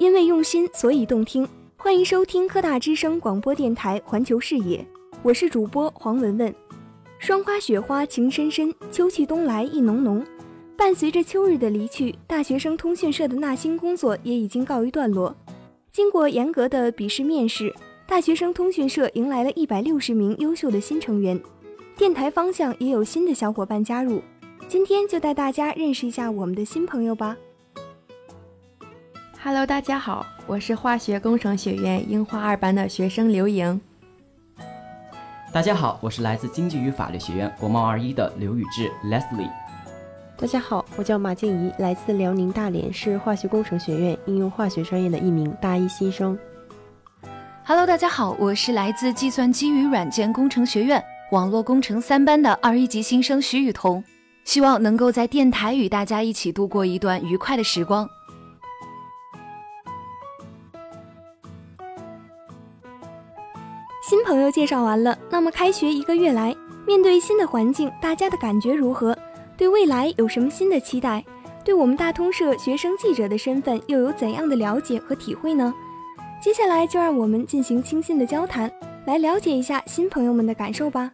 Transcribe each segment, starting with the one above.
因为用心，所以动听。欢迎收听科大之声广播电台《环球视野》，我是主播黄文文。霜花雪花情深深，秋去冬来意浓浓。伴随着秋日的离去，大学生通讯社的纳新工作也已经告一段落。经过严格的笔试面试，大学生通讯社迎来了一百六十名优秀的新成员。电台方向也有新的小伙伴加入。今天就带大家认识一下我们的新朋友吧。Hello，大家好，我是化学工程学院樱花二班的学生刘莹。大家好，我是来自经济与法律学院国贸二一的刘宇智 Leslie。大家好，我叫马静怡，来自辽宁大连是化学工程学院应用化学专业的一名大一新生。Hello，大家好，我是来自计算机与软件工程学院网络工程三班的二一级新生徐雨桐。希望能够在电台与大家一起度过一段愉快的时光。朋友介绍完了，那么开学一个月来，面对新的环境，大家的感觉如何？对未来有什么新的期待？对我们大通社学生记者的身份又有怎样的了解和体会呢？接下来就让我们进行清新的交谈，来了解一下新朋友们的感受吧。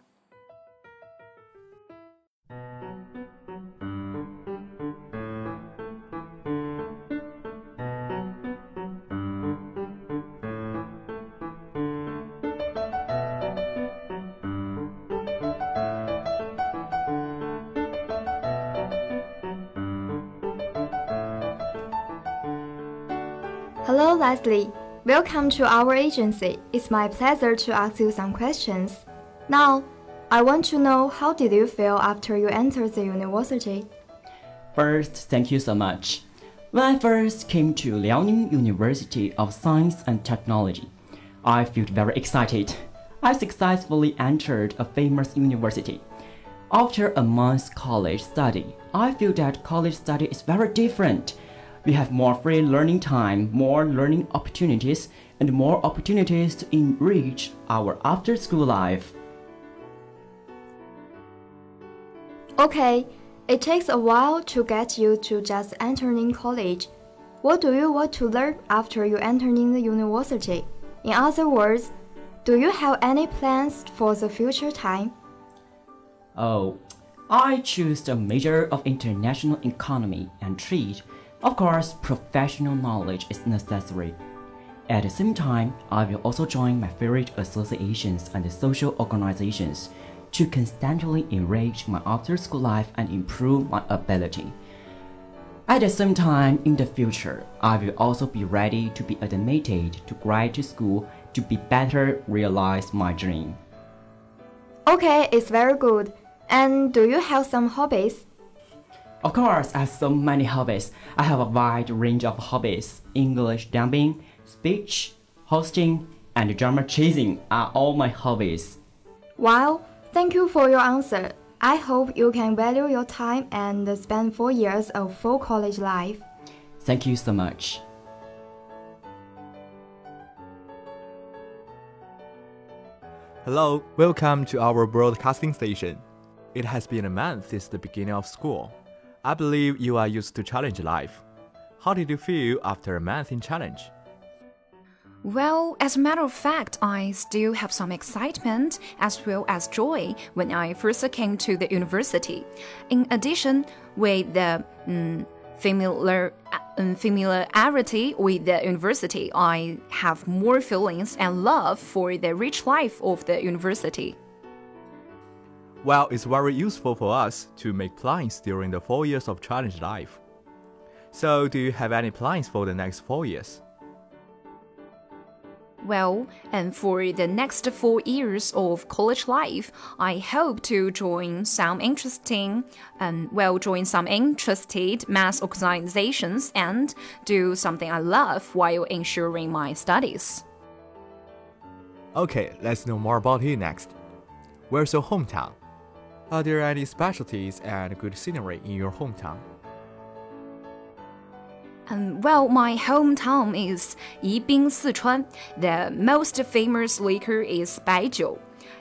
Leslie. Welcome to our agency. It's my pleasure to ask you some questions. Now, I want to know how did you feel after you entered the university? First, thank you so much. When I first came to Liaoning University of Science and Technology, I felt very excited. I successfully entered a famous university. After a month's college study, I feel that college study is very different we have more free learning time, more learning opportunities, and more opportunities to enrich our after school life. Okay, it takes a while to get you to just entering college. What do you want to learn after you entering the university? In other words, do you have any plans for the future time? Oh, I choose the major of international economy and trade of course, professional knowledge is necessary. At the same time, I will also join my favorite associations and social organizations to constantly enrich my after school life and improve my ability. At the same time, in the future, I will also be ready to be admitted to graduate school to be better realize my dream. Okay, it's very good. And do you have some hobbies? Of course, I have so many hobbies. I have a wide range of hobbies. English dubbing, speech, hosting, and drama chasing are all my hobbies. Wow, thank you for your answer. I hope you can value your time and spend four years of full college life. Thank you so much. Hello, welcome to our broadcasting station. It has been a month since the beginning of school. I believe you are used to challenge life. How did you feel after a month in challenge? Well, as a matter of fact, I still have some excitement as well as joy when I first came to the university. In addition, with the um, familiar, um, familiarity with the university, I have more feelings and love for the rich life of the university. Well, it's very useful for us to make plans during the four years of challenge life. So, do you have any plans for the next four years? Well, and for the next four years of college life, I hope to join some interesting, and um, well, join some interested mass organizations and do something I love while ensuring my studies. Okay, let's know more about you next. Where's your hometown? Are there any specialties and good scenery in your hometown? Um, well, my hometown is Yibin, Sichuan. The most famous liquor is Baijiu.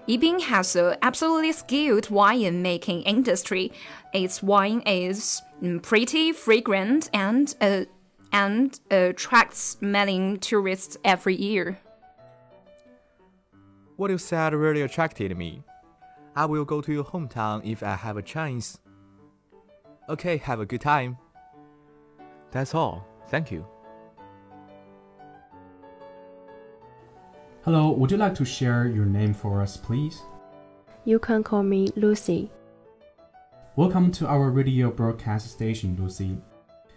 Yibin has an absolutely skilled wine making industry. Its wine is mm, pretty fragrant and uh, and attracts many tourists every year. What you said really attracted me. I will go to your hometown if I have a chance. Okay, have a good time. That's all. Thank you. Hello, would you like to share your name for us, please? You can call me Lucy. Welcome to our radio broadcast station, Lucy.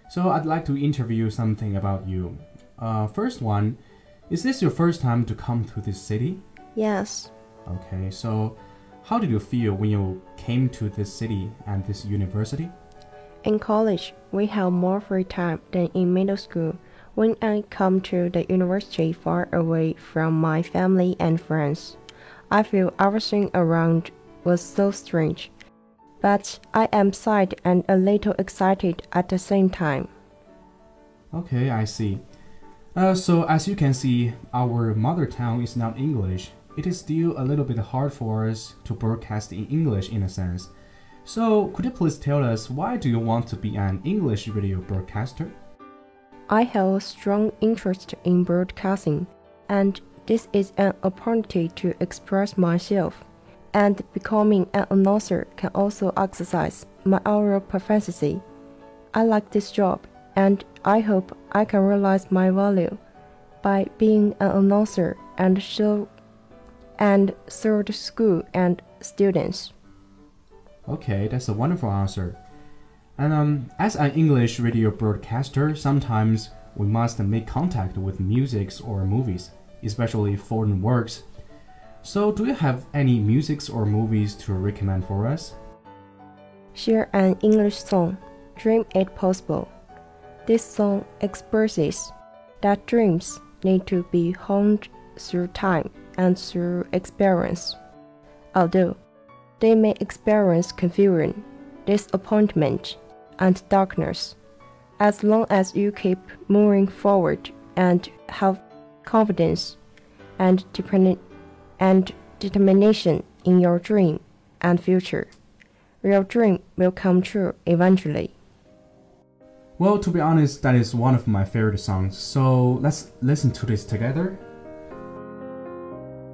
So, I'd like to interview something about you. Uh, first one, is this your first time to come to this city? Yes. Okay, so how did you feel when you came to this city and this university? In college, we have more free time than in middle school. When I come to the university far away from my family and friends, I feel everything around was so strange. But I am sad and a little excited at the same time. Okay, I see. Uh, so, as you can see, our mother tongue is not English. It is still a little bit hard for us to broadcast in English in a sense. So, could you please tell us why do you want to be an English radio broadcaster? I have a strong interest in broadcasting, and this is an opportunity to express myself. And becoming an announcer can also exercise my oral proficiency. I like this job, and I hope I can realize my value by being an announcer and show and third school and students. Okay, that's a wonderful answer. And um, as an English radio broadcaster, sometimes we must make contact with musics or movies, especially foreign works. So, do you have any musics or movies to recommend for us? Share an English song, Dream It Possible. This song expresses that dreams need to be honed through time and through experience. Although they may experience confusion, disappointment, and darkness. As long as you keep moving forward and have confidence and, and determination in your dream and future, your dream will come true eventually. Well, to be honest, that is one of my favorite songs, so let's listen to this together.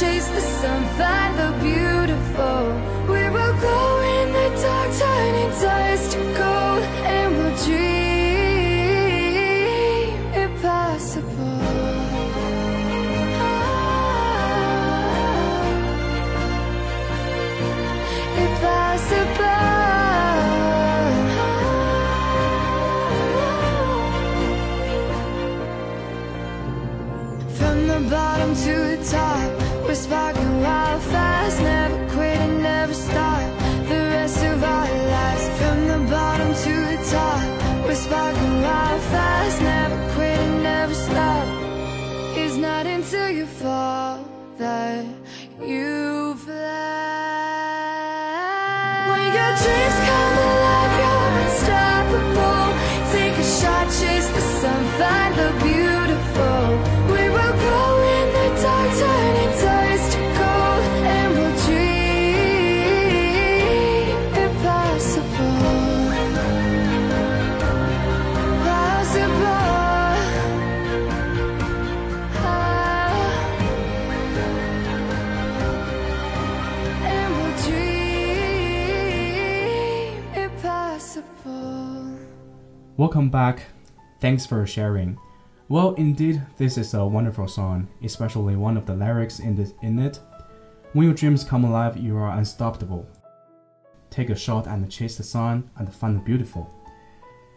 Chase the sun, find the beautiful. Welcome back. Thanks for sharing. Well, indeed, this is a wonderful song, especially one of the lyrics in, this, in it. When your dreams come alive, you are unstoppable. Take a shot and chase the sun and find the beautiful.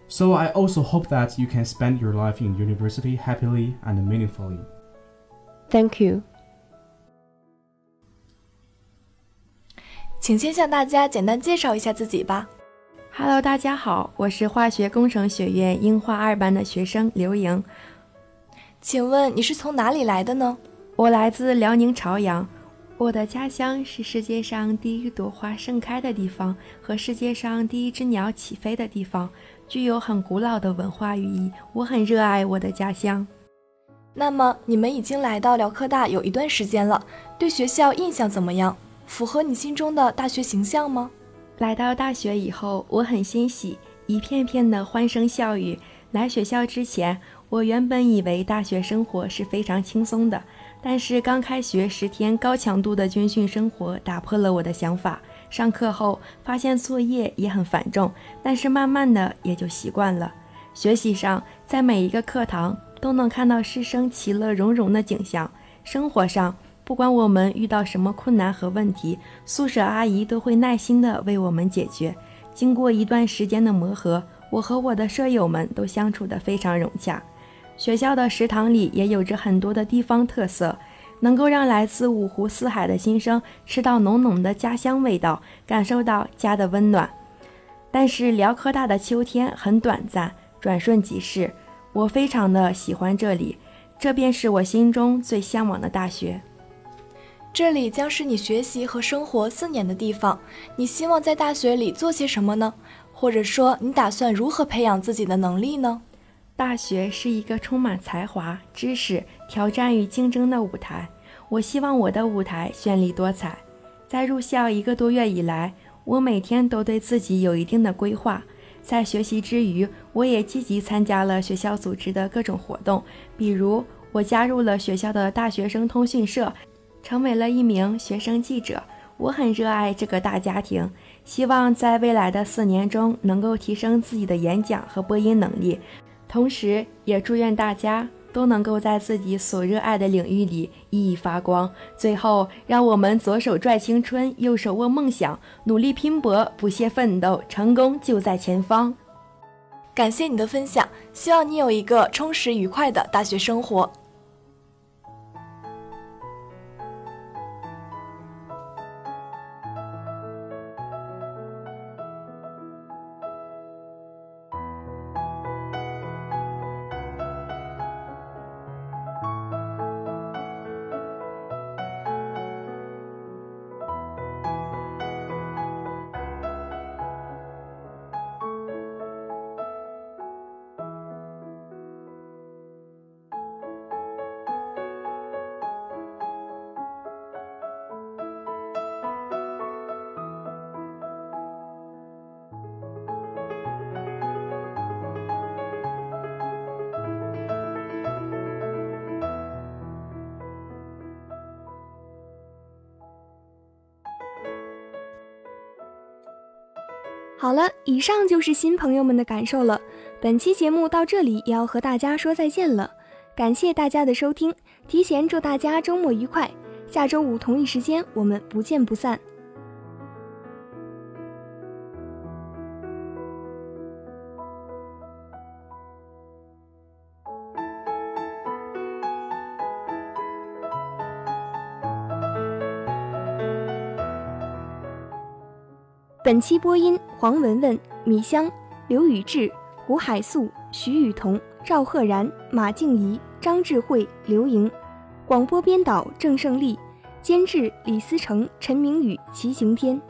So, I also hope that you can spend your life in university happily and meaningfully. Thank you. 请先向大家简单介绍一下自己吧。 Hello，大家好，我是化学工程学院樱花二班的学生刘莹，请问你是从哪里来的呢？我来自辽宁朝阳。我的家乡是世界上第一朵花盛开的地方和世界上第一只鸟起飞的地方，具有很古老的文化寓意。我很热爱我的家乡。那么你们已经来到辽科大有一段时间了，对学校印象怎么样？符合你心中的大学形象吗？来到大学以后，我很欣喜，一片片的欢声笑语。来学校之前，我原本以为大学生活是非常轻松的，但是刚开学十天高强度的军训生活打破了我的想法。上课后发现作业也很繁重，但是慢慢的也就习惯了。学习上，在每一个课堂都能看到师生其乐融融的景象；生活上，不管我们遇到什么困难和问题，宿舍阿姨都会耐心地为我们解决。经过一段时间的磨合，我和我的舍友们都相处得非常融洽。学校的食堂里也有着很多的地方特色，能够让来自五湖四海的新生吃到浓浓的家乡味道，感受到家的温暖。但是辽科大的秋天很短暂，转瞬即逝。我非常的喜欢这里，这便是我心中最向往的大学。这里将是你学习和生活四年的地方，你希望在大学里做些什么呢？或者说，你打算如何培养自己的能力呢？大学是一个充满才华、知识、挑战与竞争的舞台。我希望我的舞台绚丽多彩。在入校一个多月以来，我每天都对自己有一定的规划。在学习之余，我也积极参加了学校组织的各种活动，比如我加入了学校的大学生通讯社，成为了一名学生记者。我很热爱这个大家庭，希望在未来的四年中能够提升自己的演讲和播音能力。同时，也祝愿大家都能够在自己所热爱的领域里熠熠发光。最后，让我们左手拽青春，右手握梦想，努力拼搏，不懈奋斗，成功就在前方。感谢你的分享，希望你有一个充实愉快的大学生活。好了，以上就是新朋友们的感受了。本期节目到这里也要和大家说再见了，感谢大家的收听，提前祝大家周末愉快。下周五同一时间，我们不见不散。本期播音：黄文文、米香，刘宇志、胡海素、徐雨桐、赵赫然、马静怡、张智慧、刘莹。广播编导郑胜利，监制李思成、陈明宇、齐行天。